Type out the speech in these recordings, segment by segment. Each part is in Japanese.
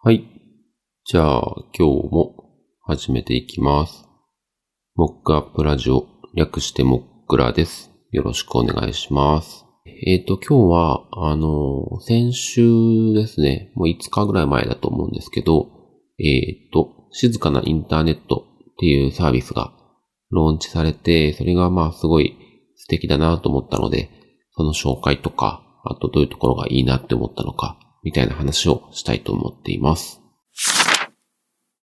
はい。じゃあ、今日も始めていきます。モックアップラジオ、略してモックラです。よろしくお願いします。えっ、と、今日は、あの、先週ですね、もう5日ぐらい前だと思うんですけど、えっ、と、静かなインターネットっていうサービスがローンチされて、それがまあすごい素敵だなと思ったので、その紹介とか、あとどういうところがいいなって思ったのか、みたいな話をしたいと思っています。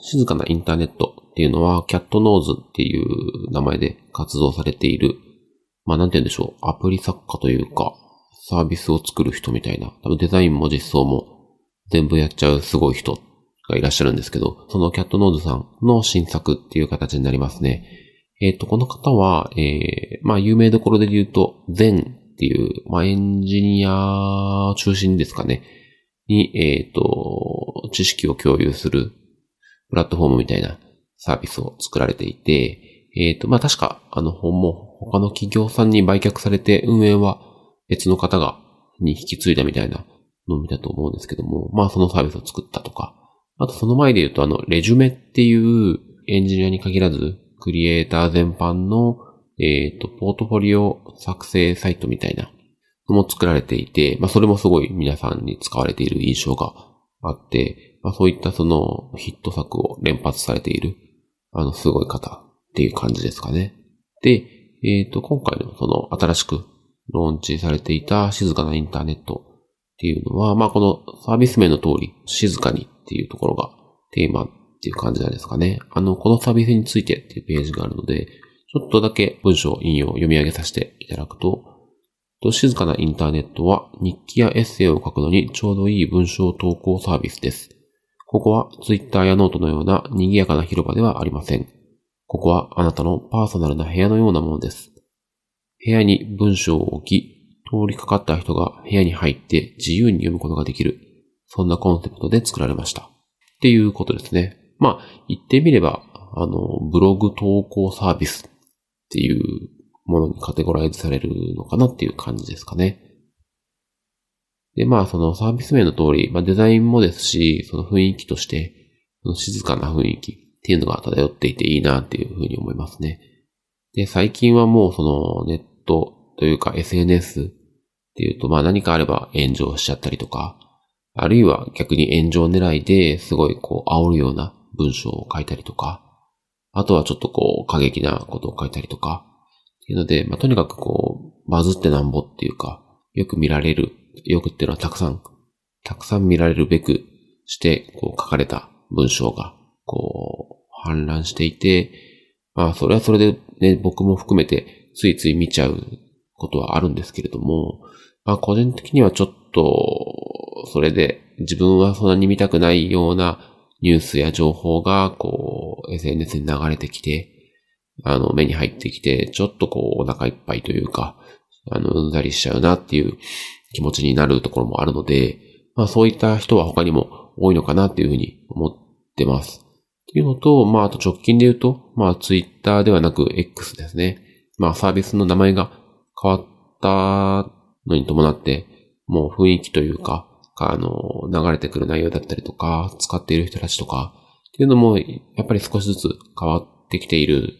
静かなインターネットっていうのは、キャットノーズっていう名前で活動されている、まあなんて言うんでしょう、アプリ作家というか、サービスを作る人みたいな、多分デザインも実装も全部やっちゃうすごい人がいらっしゃるんですけど、そのキャットノーズさんの新作っていう形になりますね。えっ、と、この方は、えー、まあ有名どころで言うと、ゼンっていう、まあエンジニア中心ですかね。に、えっ、と、知識を共有するプラットフォームみたいなサービスを作られていて、えっ、と、まあ、確か、あの本も他の企業さんに売却されて運営は別の方が、に引き継いだみたいなのを見たと思うんですけども、まあ、そのサービスを作ったとか、あとその前で言うと、あの、レジュメっていうエンジニアに限らず、クリエイター全般の、えっ、と、ポートフォリオ作成サイトみたいなも作られていて、まあそれもすごい皆さんに使われている印象があって、まあそういったそのヒット作を連発されている、あのすごい方っていう感じですかね。で、えっ、と、今回のその新しくローンチされていた静かなインターネットっていうのは、まあこのサービス名の通り静かにっていうところがテーマっていう感じなんですかね。あの、このサービスについてっていうページがあるので、ちょっとだけ文章引用を読み上げさせていただくと、と静かなインターネットは日記やエッセイを書くのにちょうどいい文章投稿サービスです。ここはツイッターやノートのような賑やかな広場ではありません。ここはあなたのパーソナルな部屋のようなものです。部屋に文章を置き、通りかかった人が部屋に入って自由に読むことができる。そんなコンセプトで作られました。っていうことですね。まあ、言ってみれば、あの、ブログ投稿サービスっていうものにカテゴライズされるのかなっていう感じですかね。で、まあ、そのサービス名の通り、まあ、デザインもですし、その雰囲気として、その静かな雰囲気っていうのが漂っていていいなっていうふうに思いますね。で、最近はもうそのネットというか SNS っていうと、まあ何かあれば炎上しちゃったりとか、あるいは逆に炎上狙いですごいこう煽るような文章を書いたりとか、あとはちょっとこう過激なことを書いたりとか、っていうので、まあ、とにかくこう、バズってなんぼっていうか、よく見られる、よくっていうのはたくさん、たくさん見られるべくして、こう書かれた文章が、こう、氾濫していて、まあ、それはそれでね、僕も含めて、ついつい見ちゃうことはあるんですけれども、まあ、個人的にはちょっと、それで、自分はそんなに見たくないようなニュースや情報が、こう、SNS に流れてきて、あの、目に入ってきて、ちょっとこう、お腹いっぱいというか、あの、うんざりしちゃうなっていう気持ちになるところもあるので、まあそういった人は他にも多いのかなっていうふうに思ってます。っていうのと、まああと直近で言うと、まあツイッターではなく X ですね。まあサービスの名前が変わったのに伴って、もう雰囲気というか、あの、流れてくる内容だったりとか、使っている人たちとか、っていうのも、やっぱり少しずつ変わってきている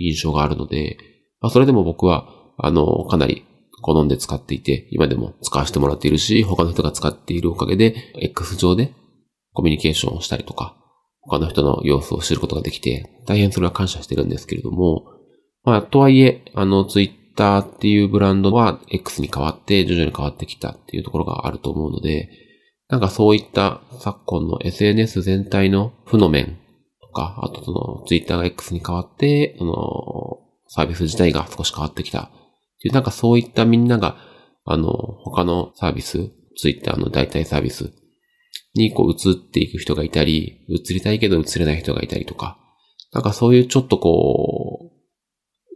印象があるので、まあ、それでも僕は、あの、かなり好んで使っていて、今でも使わせてもらっているし、他の人が使っているおかげで、X 上でコミュニケーションをしたりとか、他の人の様子を知ることができて、大変それは感謝してるんですけれども、まあ、とはいえ、あの、Twitter っていうブランドは X に変わって、徐々に変わってきたっていうところがあると思うので、なんかそういった昨今の SNS 全体の負の面か、あとその Twitter が X に変わって、そのサービス自体が少し変わってきた。っていう、なんかそういったみんなが、あの、他のサービス、Twitter の代替サービスにこう移っていく人がいたり、移りたいけど移れない人がいたりとか、なんかそういうちょっとこ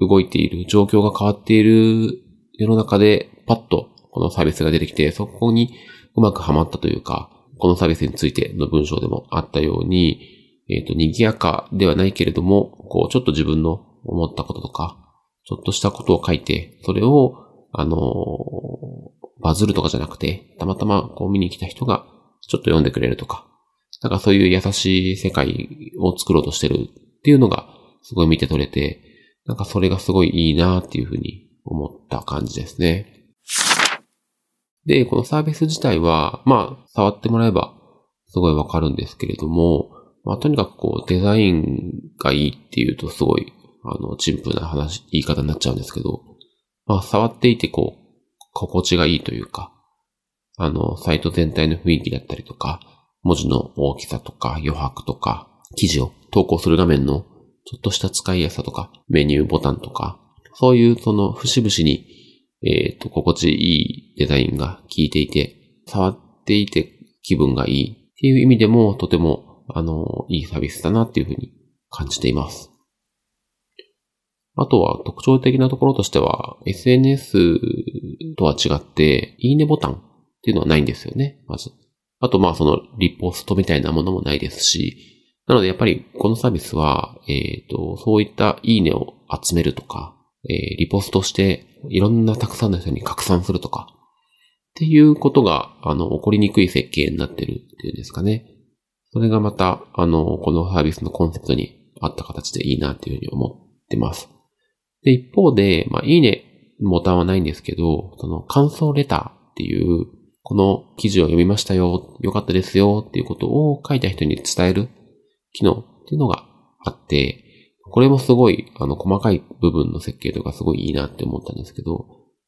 う、動いている、状況が変わっている世の中で、パッとこのサービスが出てきて、そこにうまくはまったというか、このサービスについての文章でもあったように、えっ、と、賑やかではないけれども、こう、ちょっと自分の思ったこととか、ちょっとしたことを書いて、それを、あのーバズるとかじゃなくて、たまたまこう見に来た人がちょっと読んでくれるとか、なんかそういう優しい世界を作ろうとしてるっていうのがすごい見て取れて、なんかそれがすごいいいなっていうふうに思った感じですね。で、このサービス自体は、まあ、触ってもらえばすごいわかるんですけれども、まあ、とにかくこう、デザインがいいっていうとすごい、あの、陳腐な話、言い方になっちゃうんですけど、まあ、触っていてこう、心地がいいというか、あの、サイト全体の雰囲気だったりとか、文字の大きさとか余白とか、記事を投稿する画面のちょっとした使いやすさとか、メニューボタンとか、そういうその節々に、えっ、ー、と、心地いいデザインが効いていて、触っていて気分がいいっていう意味でも、とても、あの、いいサービスだなっていうふうに感じています。あとは特徴的なところとしては、SNS とは違って、いいねボタンっていうのはないんですよね、まず。あと、まあ、その、リポストみたいなものもないですし、なので、やっぱり、このサービスは、えっ、ー、と、そういったいいねを集めるとか、えー、リポストして、いろんなたくさんの人に拡散するとか、っていうことが、あの、起こりにくい設計になってるっていうんですかね。それがまた、あの、このサービスのコンセプトに合った形でいいなっていうふうに思ってます。で、一方で、まあ、いいねボタンはないんですけど、その感想レターっていう、この記事を読みましたよ、よかったですよっていうことを書いた人に伝える機能っていうのがあって、これもすごい、あの、細かい部分の設計とかすごいいいなって思ったんですけど、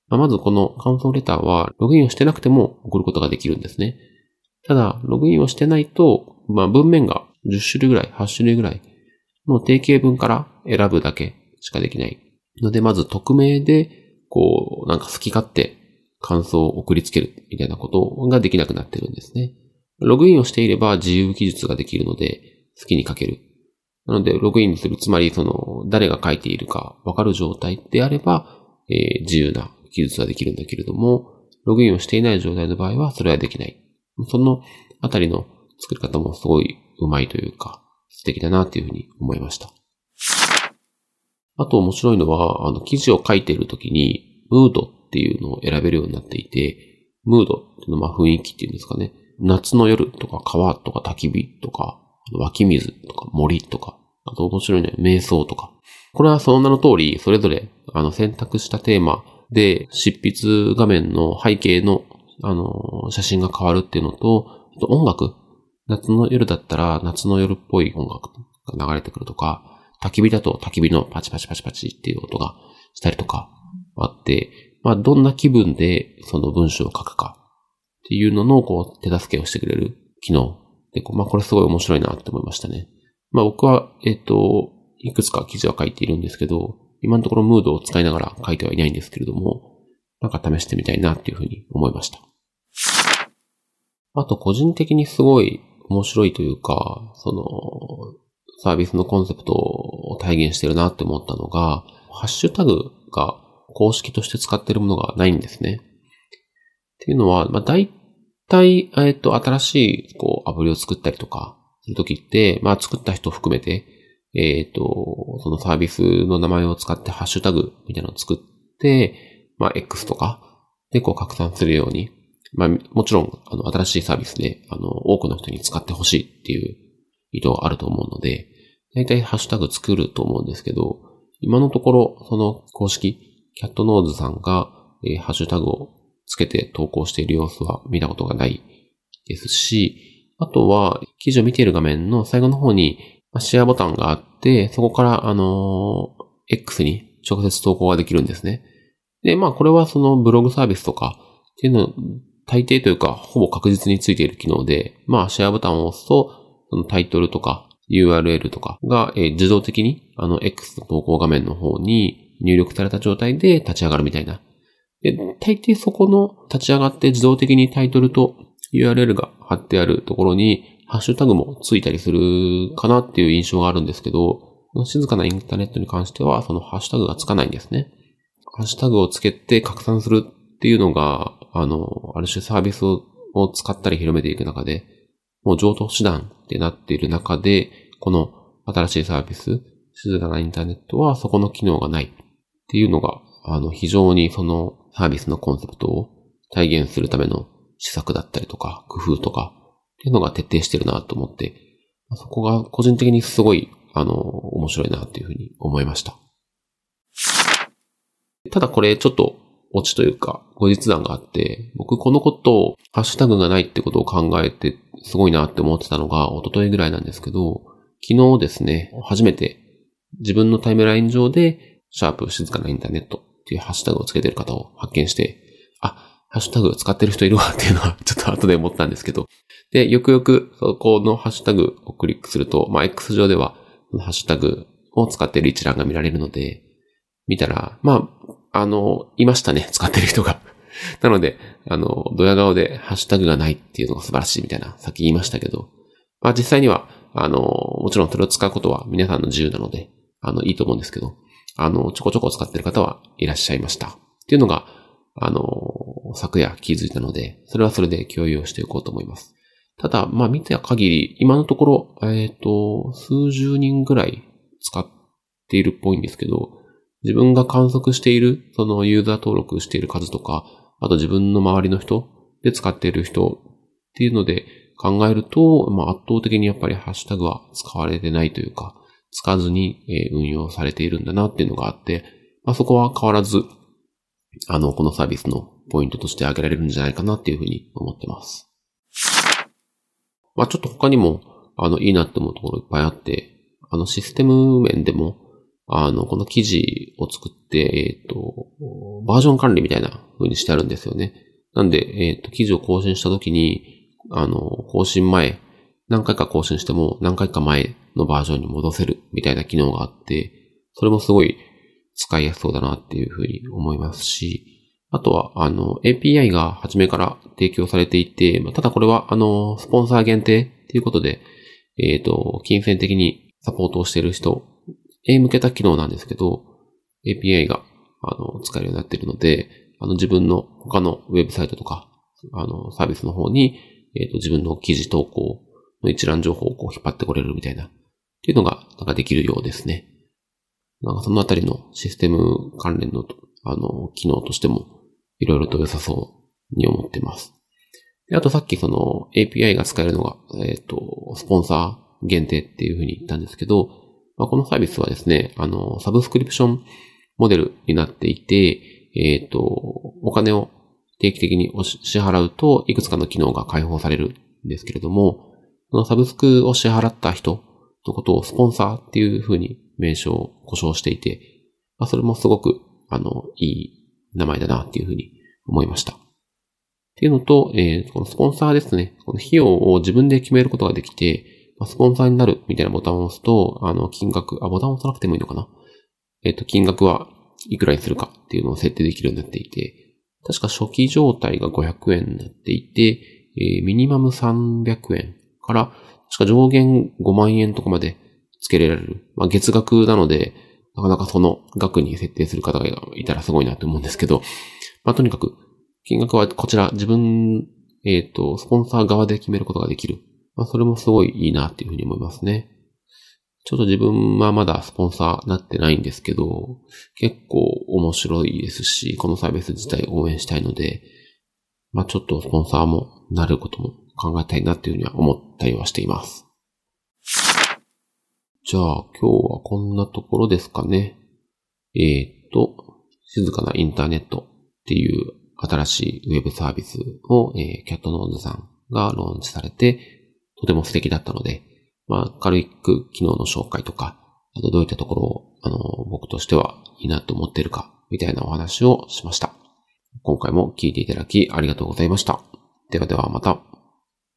まあ、まずこの感想レターは、ログインをしてなくても送ることができるんですね。ただ、ログインをしてないと、まあ、文面が10種類ぐらい、8種類ぐらいの定型文から選ぶだけしかできないので、まず匿名で、こう、なんか好き勝手感想を送りつけるみたいなことができなくなってるんですね。ログインをしていれば自由記述ができるので、好きに書ける。なので、ログインする、つまりその、誰が書いているかわかる状態であれば、えー、自由な記述はできるんだけれども、ログインをしていない状態の場合はそれはできない。そのあたりの作り方もすごい上手いというか、素敵だなっていうふうに思いました。あと面白いのは、あの、記事を書いているときに、ムードっていうのを選べるようになっていて、ムードっていうのは雰囲気っていうんですかね。夏の夜とか川とか焚き火とか、湧き水とか森とか、あと面白いね、瞑想とか。これはその名の通り、それぞれ、あの、選択したテーマで、執筆画面の背景の、あの、写真が変わるっていうのと、あと音楽。夏の夜だったら、夏の夜っぽい音楽が流れてくるとか、焚き火だと焚き火のパチパチパチパチっていう音がしたりとかあって、まあ、どんな気分でその文章を書くかっていうのの、こう、手助けをしてくれる機能。で、まあ、これすごい面白いなって思いましたね。まあ、僕は、えっ、と、いくつか記事は書いているんですけど、今のところムードを使いながら書いてはいないんですけれども、なんか試してみたいなっていうふうに思いました。あと、個人的にすごい面白いというか、その、サービスのコンセプトを体現してるなって思ったのが、ハッシュタグが公式として使ってるものがないんですね。っていうのは、まあ、大体、えっと、新しい、こう、アプリを作ったりとか、するときって、まあ、作った人含めて、えっ、と、そのサービスの名前を使ってハッシュタグみたいなのを作って、まあ、X とかでこう拡散するように、まあ、もちろん、あの、新しいサービスで、あの、多くの人に使ってほしいっていう意図があると思うので、大体ハッシュタグ作ると思うんですけど、今のところ、その公式、キャットノーズさんが、えー、ハッシュタグをつけて投稿している様子は見たことがないですし、あとは、記事を見ている画面の最後の方に、シェアボタンがあって、そこから、あのー、X に直接投稿ができるんですね。で、まあ、これはそのブログサービスとかっていうの、大抵というか、ほぼ確実についている機能で、まあ、シェアボタンを押すと、そのタイトルとか URL とかが、えー、自動的にあの X の投稿画面の方に入力された状態で立ち上がるみたいな。で、大抵そこの立ち上がって自動的にタイトルと URL が貼ってあるところにハッシュタグもついたりするかなっていう印象があるんですけど、静かなインターネットに関してはそのハッシュタグがつかないんですね。ハッシュタグをつけて拡散するっていうのが、あの、ある種サービスを使ったり広めていく中で、もう上等手段ってなっている中で、この新しいサービス、静かなインターネットはそこの機能がないっていうのが、あの、非常にそのサービスのコンセプトを体現するための施策だったりとか、工夫とか、っていうのが徹底してるなと思って、そこが個人的にすごい、あの、面白いなっていうふうに思いました。ただこれちょっとオチというか、後日談があって、僕このことを、ハッシュタグがないってことを考えて、すごいなって思ってたのが、一昨日ぐらいなんですけど、昨日ですね、初めて自分のタイムライン上で、シャープ静かなインターネットっていうハッシュタグをつけてる方を発見して、あ、ハッシュタグ使ってる人いるわっていうのは ちょっと後で思ったんですけど、で、よくよくそこのハッシュタグをクリックすると、まあ、X 上では、ハッシュタグを使っている一覧が見られるので、見たら、まあ、あの、いましたね、使ってる人が。なので、あの、ドヤ顔でハッシュタグがないっていうのが素晴らしいみたいな、さっき言いましたけど、まあ実際には、あの、もちろんそれを使うことは皆さんの自由なので、あの、いいと思うんですけど、あの、ちょこちょこ使ってる方はいらっしゃいました。っていうのが、あの、昨夜気づいたので、それはそれで共有をしていこうと思います。ただ、まあ見た限り、今のところ、えっ、ー、と、数十人ぐらい使っているっぽいんですけど、自分が観測している、そのユーザー登録している数とか、あと自分の周りの人で使っている人っていうので考えると、まあ圧倒的にやっぱりハッシュタグは使われてないというか、使わずに運用されているんだなっていうのがあって、まあそこは変わらず、あの、このサービスのポイントとして挙げられるんじゃないかなっていうふうに思ってます。まあちょっと他にも、あの、いいなって思うところいっぱいあって、あの、システム面でも、あの、この記事を作って、えっ、ー、と、バージョン管理みたいな風にしてあるんですよね。なんで、えっ、ー、と、記事を更新したときに、あの、更新前、何回か更新しても何回か前のバージョンに戻せるみたいな機能があって、それもすごい使いやすそうだなっていうふうに思いますし、あとは、あの、API が初めから提供されていて、ただこれは、あの、スポンサー限定っていうことで、えっ、ー、と、金銭的にサポートをしている人へ向けた機能なんですけど、API が、あの、使えるようになっているので、あの、自分の他のウェブサイトとか、あの、サービスの方に、えっ、と、自分の記事投稿の一覧情報をこう引っ張ってこれるみたいな、っていうのが、なんかできるようですね。なんかそのあたりのシステム関連の、あの、機能としても、いろいろと良さそうに思ってます。であとさっきその API が使えるのが、えっ、ー、と、スポンサー限定っていうふうに言ったんですけど、まあ、このサービスはですね、あの、サブスクリプションモデルになっていて、えっ、ー、と、お金を定期的に支払うと、いくつかの機能が開放されるんですけれども、そのサブスクを支払った人のことをスポンサーっていうふうに名称を故障していて、まあ、それもすごく、あの、いい名前だなっていうふうに思いました。っていうのと、えー、このスポンサーですね。この費用を自分で決めることができて、スポンサーになるみたいなボタンを押すと、あの、金額、あ、ボタンを押さなくてもいいのかな？えっ、と、金額はいくらにするかっていうのを設定できるようになっていて、確か初期状態が500円になっていて、えー、ミニマム300円から、確か上限5万円とかまで付けられる。まあ、月額なので、なかなかその額に設定する方がいたらすごいなと思うんですけど、まあ、とにかく、金額はこちら自分、えっ、ー、と、スポンサー側で決めることができる。まあ、それもすごいいいなっていうふうに思いますね。ちょっと自分はまだスポンサーなってないんですけど、結構面白いですし、このサービス自体応援したいので、まあちょっとスポンサーもなることも考えたいなっていうふうには思ったりはしています。じゃあ今日はこんなところですかね。えー、っと、静かなインターネットっていう新しいウェブサービスを、えー、キャットノーズさんがローンチされて、とても素敵だったので、まあ、軽く機能の紹介とか、あとどういったところを、あの、僕としてはいいなと思っているか、みたいなお話をしました。今回も聞いていただきありがとうございました。ではではまた。